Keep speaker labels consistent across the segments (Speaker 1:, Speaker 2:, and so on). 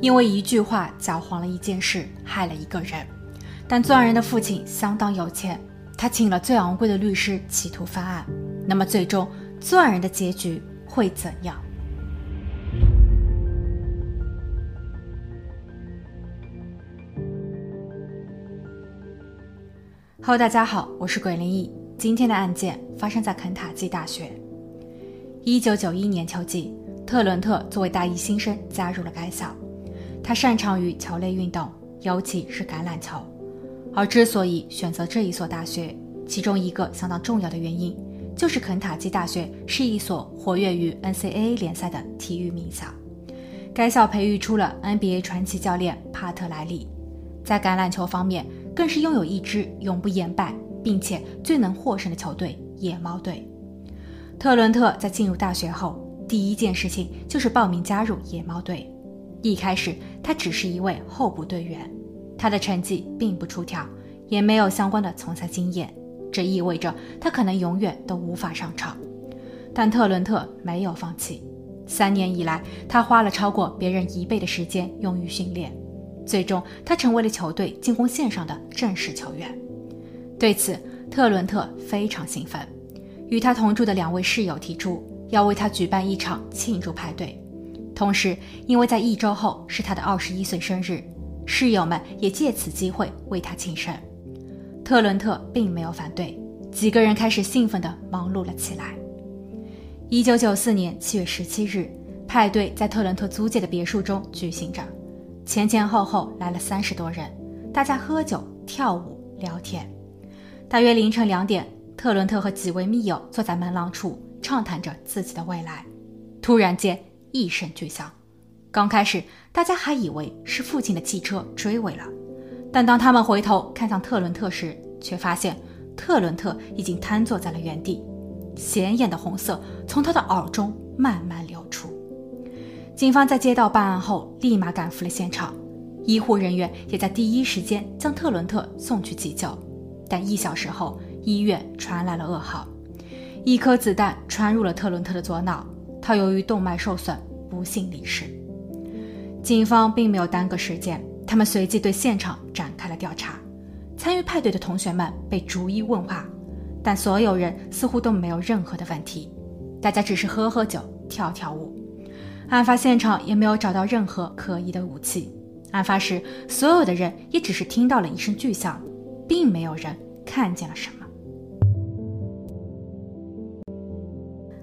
Speaker 1: 因为一句话搅黄了一件事，害了一个人。但作案人的父亲相当有钱，他请了最昂贵的律师，企图翻案。那么，最终作案人的结局会怎样？Hello，大家好，我是鬼灵异。今天的案件发生在肯塔基大学。一九九一年秋季，特伦特作为大一新生加入了该校。他擅长于球类运动，尤其是橄榄球。而之所以选择这一所大学，其中一个相当重要的原因，就是肯塔基大学是一所活跃于 NCAA 联赛的体育名校。该校培育出了 NBA 传奇教练帕特莱利，在橄榄球方面更是拥有一支永不言败并且最能获胜的球队——野猫队。特伦特在进入大学后，第一件事情就是报名加入野猫队。一开始，他只是一位候补队员，他的成绩并不出挑，也没有相关的从赛经验，这意味着他可能永远都无法上场。但特伦特没有放弃，三年以来，他花了超过别人一倍的时间用于训练，最终他成为了球队进攻线上的正式球员。对此，特伦特非常兴奋，与他同住的两位室友提出要为他举办一场庆祝派对。同时，因为在一周后是他的二十一岁生日，室友们也借此机会为他庆生。特伦特并没有反对，几个人开始兴奋地忙碌了起来。一九九四年七月十七日，派对在特伦特租借的别墅中举行着，前前后后来了三十多人，大家喝酒、跳舞、聊天。大约凌晨两点，特伦特和几位密友坐在门廊处畅谈着自己的未来，突然间。一声巨响，刚开始大家还以为是父亲的汽车追尾了，但当他们回头看向特伦特时，却发现特伦特已经瘫坐在了原地，显眼的红色从他的耳中慢慢流出。警方在接到报案后，立马赶赴了现场，医护人员也在第一时间将特伦特送去急救，但一小时后，医院传来了噩耗，一颗子弹穿入了特伦特的左脑。他由于动脉受损，不幸离世。警方并没有耽搁时间，他们随即对现场展开了调查。参与派对的同学们被逐一问话，但所有人似乎都没有任何的问题。大家只是喝喝酒、跳跳舞。案发现场也没有找到任何可疑的武器。案发时，所有的人也只是听到了一声巨响，并没有人看见了什么。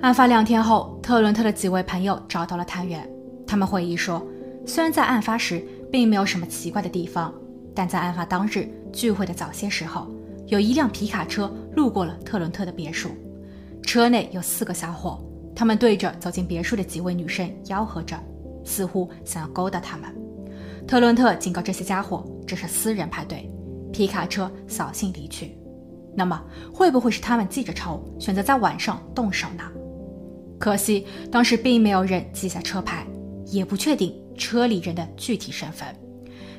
Speaker 1: 案发两天后，特伦特的几位朋友找到了探员。他们回忆说，虽然在案发时并没有什么奇怪的地方，但在案发当日聚会的早些时候，有一辆皮卡车路过了特伦特的别墅，车内有四个小伙，他们对着走进别墅的几位女生吆喝着，似乎想要勾搭他们。特伦特警告这些家伙这是私人派对，皮卡车扫兴离去。那么，会不会是他们记着仇，选择在晚上动手呢？可惜当时并没有人记下车牌，也不确定车里人的具体身份。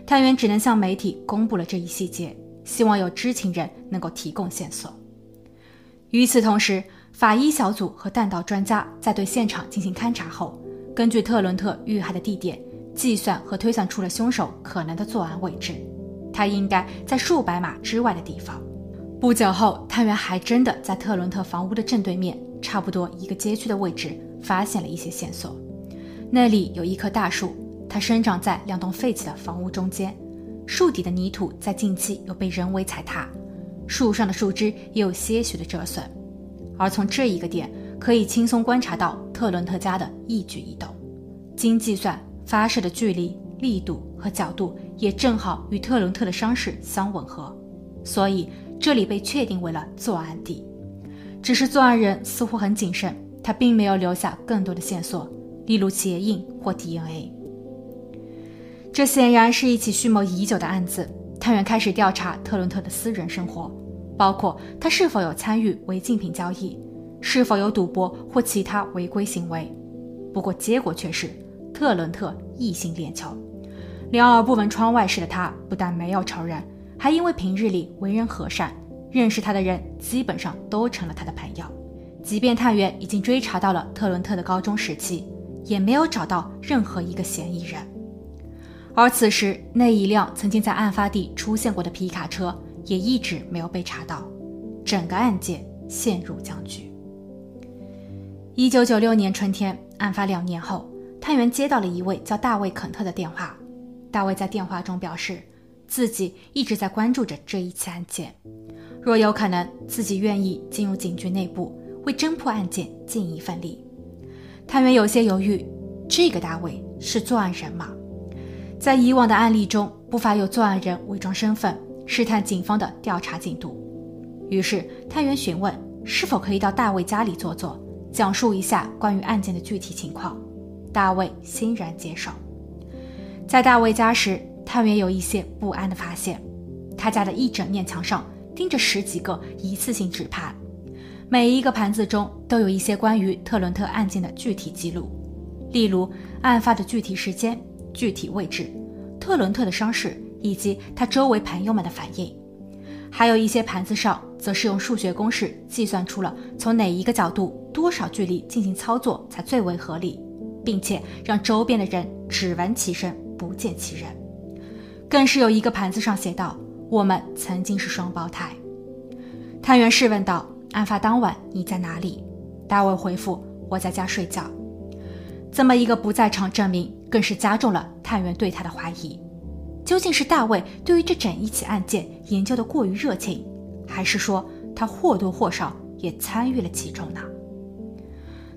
Speaker 1: 探员只能向媒体公布了这一细节，希望有知情人能够提供线索。与此同时，法医小组和弹道专家在对现场进行勘查后，根据特伦特遇害的地点计算和推算出了凶手可能的作案位置，他应该在数百码之外的地方。不久后，探员还真的在特伦特房屋的正对面。差不多一个街区的位置，发现了一些线索。那里有一棵大树，它生长在两栋废弃的房屋中间，树底的泥土在近期有被人为踩踏，树上的树枝也有些许的折损。而从这一个点，可以轻松观察到特伦特家的一举一动。经计算，发射的距离、力度和角度也正好与特伦特的伤势相吻合，所以这里被确定为了作案地。只是作案人似乎很谨慎，他并没有留下更多的线索，例如鞋印或 DNA。这显然是一起蓄谋已久的案子。探员开始调查特伦特的私人生活，包括他是否有参与违禁品交易，是否有赌博或其他违规行为。不过结果却是，特伦特异性恋球，两耳不闻窗外事的他不但没有仇人，还因为平日里为人和善。认识他的人基本上都成了他的朋友，即便探员已经追查到了特伦特的高中时期，也没有找到任何一个嫌疑人。而此时，那一辆曾经在案发地出现过的皮卡车也一直没有被查到，整个案件陷入僵局。一九九六年春天，案发两年后，探员接到了一位叫大卫·肯特的电话。大卫在电话中表示，自己一直在关注着这一起案件，若有可能，自己愿意进入警局内部，为侦破案件尽一份力。探员有些犹豫，这个大卫是作案人吗？在以往的案例中，不乏有作案人伪装身份，试探警方的调查进度。于是，探员询问是否可以到大卫家里坐坐，讲述一下关于案件的具体情况。大卫欣然接受。在大卫家时，探员有一些不安的发现：他家的一整面墙上盯着十几个一次性纸盘，每一个盘子中都有一些关于特伦特案件的具体记录，例如案发的具体时间。具体位置、特伦特的伤势以及他周围朋友们的反应，还有一些盘子上则是用数学公式计算出了从哪一个角度、多少距离进行操作才最为合理，并且让周边的人只闻其声不见其人。更是有一个盘子上写道：“我们曾经是双胞胎。”探员试问道：“案发当晚你在哪里？”大卫回复：“我在家睡觉。”这么一个不在场证明，更是加重了探员对他的怀疑。究竟是大卫对于这整一起案件研究的过于热情，还是说他或多或少也参与了其中呢？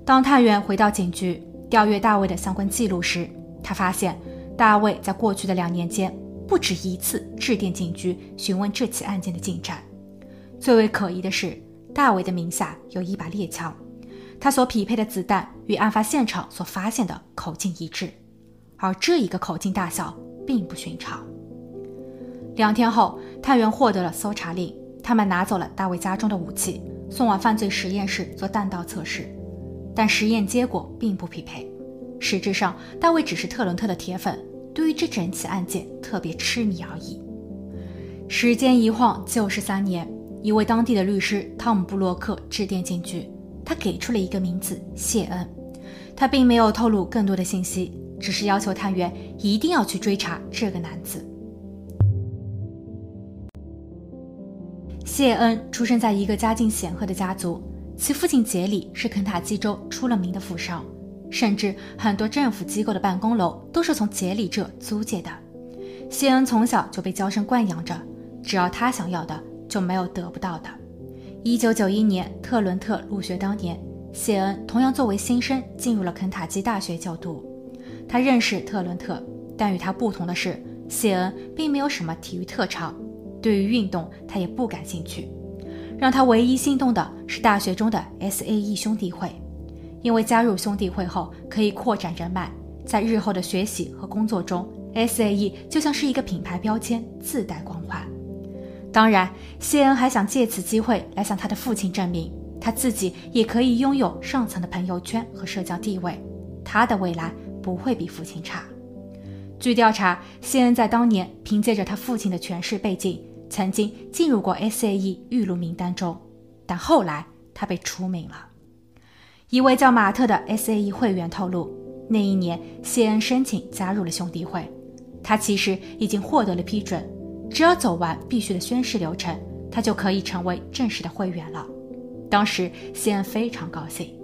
Speaker 1: 当探员回到警局调阅大卫的相关记录时，他发现大卫在过去的两年间不止一次致电警局询问这起案件的进展。最为可疑的是，大卫的名下有一把猎枪。他所匹配的子弹与案发现场所发现的口径一致，而这一个口径大小并不寻常。两天后，探员获得了搜查令，他们拿走了大卫家中的武器，送往犯罪实验室做弹道测试，但实验结果并不匹配。实质上，大卫只是特伦特的铁粉，对于这整起案件特别痴迷而已。时间一晃就是三年，一位当地的律师汤姆·布洛克致电警局。他给出了一个名字谢恩，他并没有透露更多的信息，只是要求探员一定要去追查这个男子。谢恩出生在一个家境显赫的家族，其父亲杰里是肯塔基州出了名的富商，甚至很多政府机构的办公楼都是从杰里这租借的。谢恩从小就被娇生惯养着，只要他想要的，就没有得不到的。一九九一年，特伦特入学当年，谢恩同样作为新生进入了肯塔基大学就读。他认识特伦特，但与他不同的是，谢恩并没有什么体育特长，对于运动他也不感兴趣。让他唯一心动的是大学中的 S.A.E 兄弟会，因为加入兄弟会后可以扩展人脉，在日后的学习和工作中，S.A.E 就像是一个品牌标签，自带光环。当然，谢恩还想借此机会来向他的父亲证明，他自己也可以拥有上层的朋友圈和社交地位，他的未来不会比父亲差。据调查，谢恩在当年凭借着他父亲的权势背景，曾经进入过 S.A.E 预录名单中，但后来他被除名了。一位叫马特的 S.A.E 会员透露，那一年谢恩申请加入了兄弟会，他其实已经获得了批准。只要走完必须的宣誓流程，他就可以成为正式的会员了。当时谢恩非常高兴，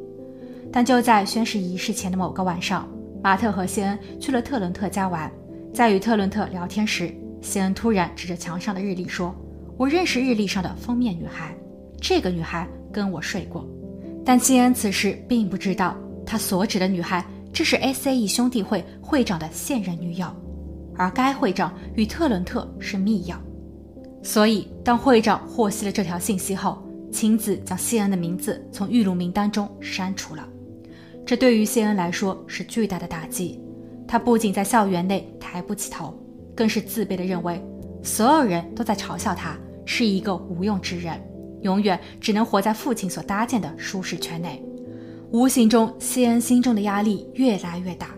Speaker 1: 但就在宣誓仪式前的某个晚上，马特和谢恩去了特伦特家玩。在与特伦特聊天时，谢恩突然指着墙上的日历说：“我认识日历上的封面女孩，这个女孩跟我睡过。”但谢恩此时并不知道，他所指的女孩这是 S.A.E 兄弟会会长的现任女友。而该会长与特伦特是密友，所以当会长获悉了这条信息后，亲自将谢恩的名字从预录名单中删除了。这对于谢恩来说是巨大的打击。他不仅在校园内抬不起头，更是自卑地认为所有人都在嘲笑他是一个无用之人，永远只能活在父亲所搭建的舒适圈内。无形中，西恩心中的压力越来越大。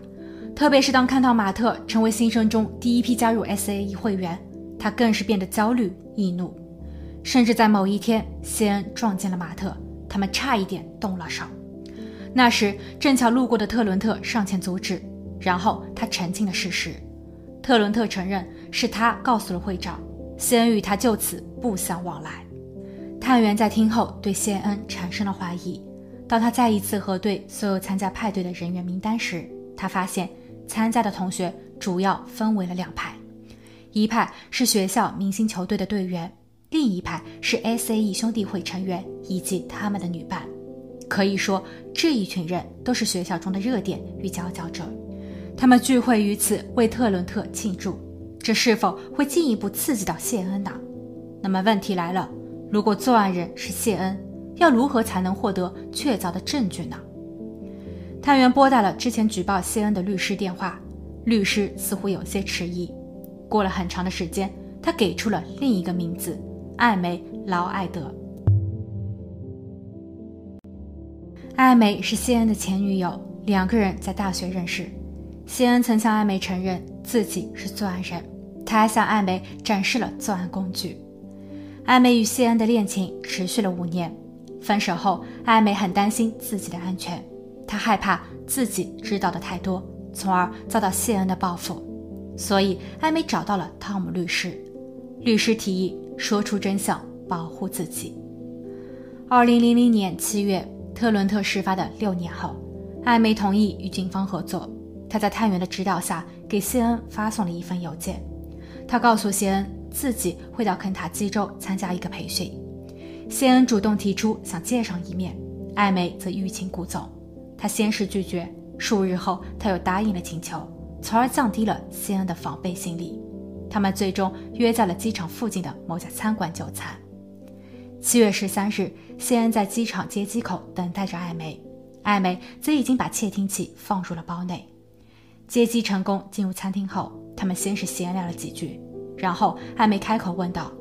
Speaker 1: 特别是当看到马特成为新生中第一批加入 S.A.E 会员，他更是变得焦虑易怒，甚至在某一天，西恩撞见了马特，他们差一点动了手。那时正巧路过的特伦特上前阻止，然后他澄清了事实：特伦特承认是他告诉了会长，西恩与他就此不相往来。探员在听后对谢恩产生了怀疑。当他再一次核对所有参加派对的人员名单时，他发现参加的同学主要分为了两派：一派是学校明星球队的队员，另一派是 S.A.E 兄弟会成员以及他们的女伴。可以说，这一群人都是学校中的热点与佼佼者。他们聚会于此为特伦特庆祝，这是否会进一步刺激到谢恩呢？那么问题来了，如果作案人是谢恩，要如何才能获得确凿的证据呢？探员拨打了之前举报谢恩的律师电话，律师似乎有些迟疑。过了很长的时间，他给出了另一个名字——艾梅·劳埃德。艾梅是谢恩的前女友，两个人在大学认识。谢恩曾向艾梅承认自己是作案人，他还向艾梅展示了作案工具。艾美与谢恩的恋情持续了五年，分手后，艾美很担心自己的安全，她害怕自己知道的太多，从而遭到谢恩的报复，所以艾美找到了汤姆律师。律师提议说出真相，保护自己。二零零零年七月。特伦特事发的六年后，艾美同意与警方合作。她在探员的指导下，给谢恩发送了一份邮件。她告诉谢恩自己会到肯塔基州参加一个培训。谢恩主动提出想见上一面，艾梅则欲擒故纵。她先是拒绝，数日后她又答应了请求，从而降低了谢恩的防备心理。他们最终约在了机场附近的某家餐馆就餐。七月十三日，谢恩在机场接机口等待着艾梅，艾梅则已经把窃听器放入了包内。接机成功，进入餐厅后，他们先是闲聊了几句，然后艾梅开口问道：“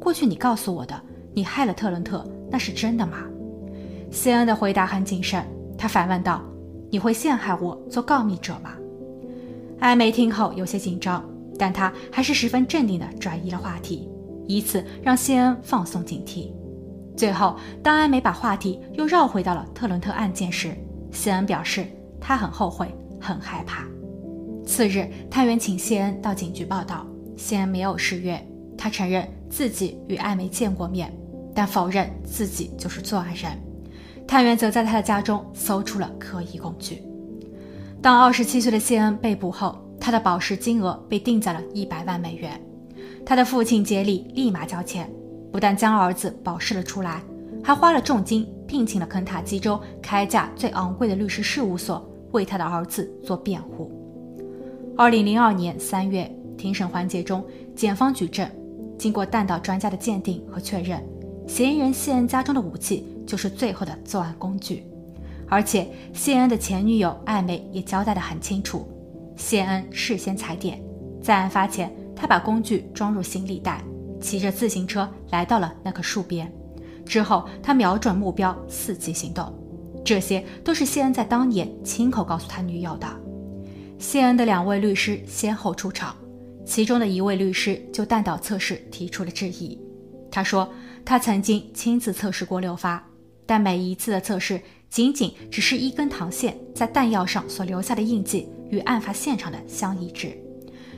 Speaker 1: 过去你告诉我的，你害了特伦特，那是真的吗？”谢恩的回答很谨慎，他反问道：“你会陷害我做告密者吗？”艾梅听后有些紧张，但她还是十分镇定地转移了话题。以此让谢恩放松警惕。最后，当艾梅把话题又绕回到了特伦特案件时，谢恩表示他很后悔，很害怕。次日，探员请谢恩到警局报道，谢恩没有失约，他承认自己与艾梅见过面，但否认自己就是作案人。探员则在他的家中搜出了可疑工具。当二十七岁的谢恩被捕后，他的保释金额被定在了一百万美元。他的父亲杰里立马交钱，不但将儿子保释了出来，还花了重金聘请了肯塔基州开价最昂贵的律师事务所为他的儿子做辩护。二零零二年三月，庭审环节中，检方举证，经过弹道专家的鉴定和确认，嫌疑人谢恩家中的武器就是最后的作案工具，而且谢恩的前女友艾梅也交代得很清楚，谢恩事先踩点，在案发前。他把工具装入行李袋，骑着自行车来到了那棵树边。之后，他瞄准目标，伺机行动。这些都是谢恩在当年亲口告诉他女友的。谢恩的两位律师先后出场，其中的一位律师就弹道测试提出了质疑。他说，他曾经亲自测试过六发，但每一次的测试仅仅只是一根膛线在弹药上所留下的印记与案发现场的相一致。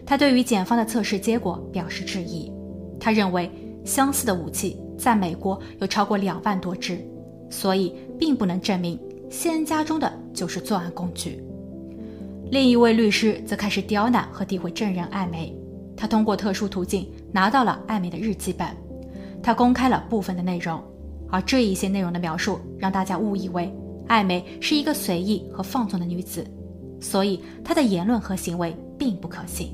Speaker 1: 他对于检方的测试结果表示质疑，他认为相似的武器在美国有超过两万多支，所以并不能证明谢恩家中的就是作案工具。另一位律师则开始刁难和诋毁证人艾梅，他通过特殊途径拿到了艾梅的日记本，他公开了部分的内容，而这一些内容的描述让大家误以为艾梅是一个随意和放纵的女子，所以她的言论和行为并不可信。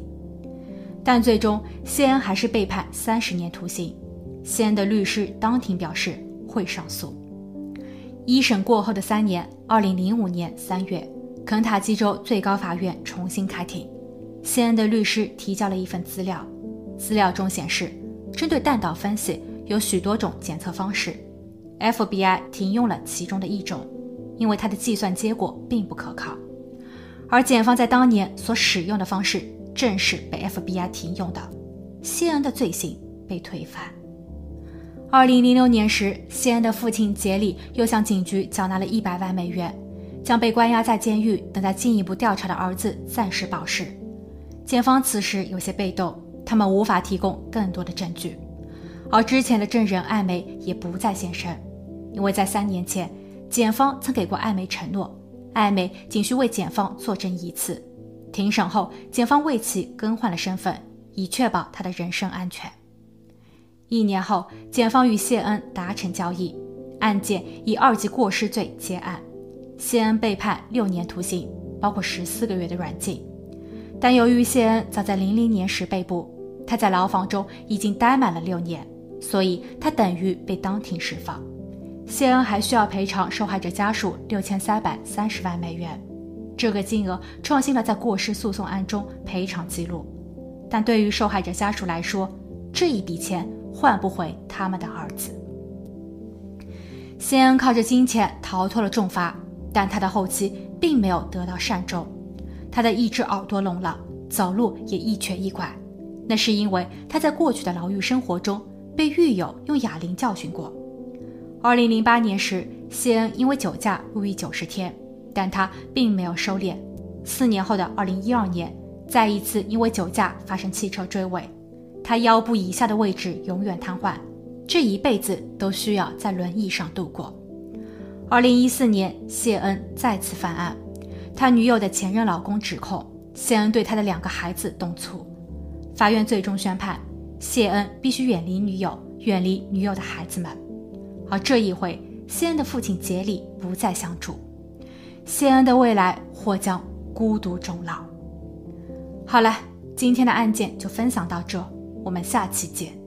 Speaker 1: 但最终，谢恩还是被判三十年徒刑。谢恩的律师当庭表示会上诉。一审过后的三年，二零零五年三月，肯塔基州最高法院重新开庭。谢恩的律师提交了一份资料，资料中显示，针对弹道分析有许多种检测方式，FBI 停用了其中的一种，因为它的计算结果并不可靠。而检方在当年所使用的方式。正是被 FBI 停用的，谢恩的罪行被推翻。二零零六年时，谢恩的父亲杰里又向警局缴纳了一百万美元，将被关押在监狱、等待进一步调查的儿子暂时保释。检方此时有些被动，他们无法提供更多的证据，而之前的证人艾梅也不再现身，因为在三年前，检方曾给过艾梅承诺，艾梅仅需为检方作证一次。庭审后，检方为其更换了身份，以确保他的人身安全。一年后，检方与谢恩达成交易，案件以二级过失罪结案，谢恩被判六年徒刑，包括十四个月的软禁。但由于谢恩早在零零年时被捕，他在牢房中已经待满了六年，所以他等于被当庭释放。谢恩还需要赔偿受害者家属六千三百三十万美元，这个金额创新了在过失诉讼案中赔偿记录。但对于受害者家属来说，这一笔钱换不回他们的儿子。谢恩靠着金钱逃脱了重罚，但他的后期并没有得到善终。他的一只耳朵聋了，走路也一瘸一拐。那是因为他在过去的牢狱生活中被狱友用哑铃教训过。二零零八年时，谢恩因为酒驾入狱九十天，但他并没有收敛。四年后的二零一二年，再一次因为酒驾发生汽车追尾，他腰部以下的位置永远瘫痪，这一辈子都需要在轮椅上度过。二零一四年，谢恩再次犯案。他女友的前任老公指控谢恩对他的两个孩子动粗，法院最终宣判谢恩必须远离女友，远离女友的孩子们。而这一回，谢恩的父亲杰里不再相助，谢恩的未来或将孤独终老。好了，今天的案件就分享到这，我们下期见。